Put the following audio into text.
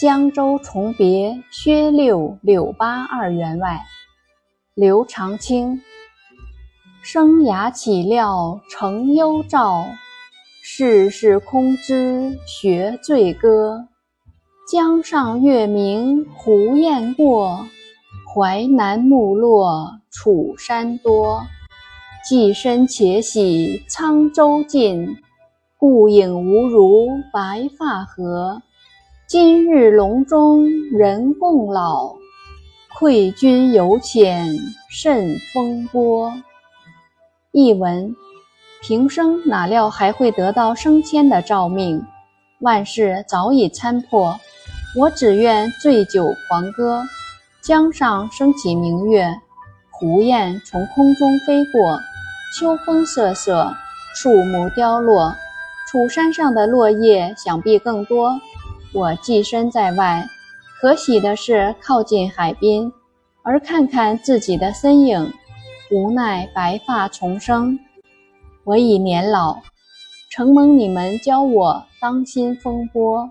江州重别薛六柳八二员外。刘长卿。生涯岂料成幽照，世事空知学醉歌。江上月明胡雁过，淮南木落楚山多。寄身且喜沧州近，故影无如白发何。今日隆中人共老，愧君犹浅甚风波。译文：平生哪料还会得到升迁的诏命，万事早已参破。我只愿醉酒狂歌，江上升起明月，胡雁从空中飞过，秋风瑟瑟，树木凋落，楚山上的落叶想必更多。我寄身在外，可喜的是靠近海滨，而看看自己的身影。无奈白发重生，我已年老，承蒙你们教我当心风波。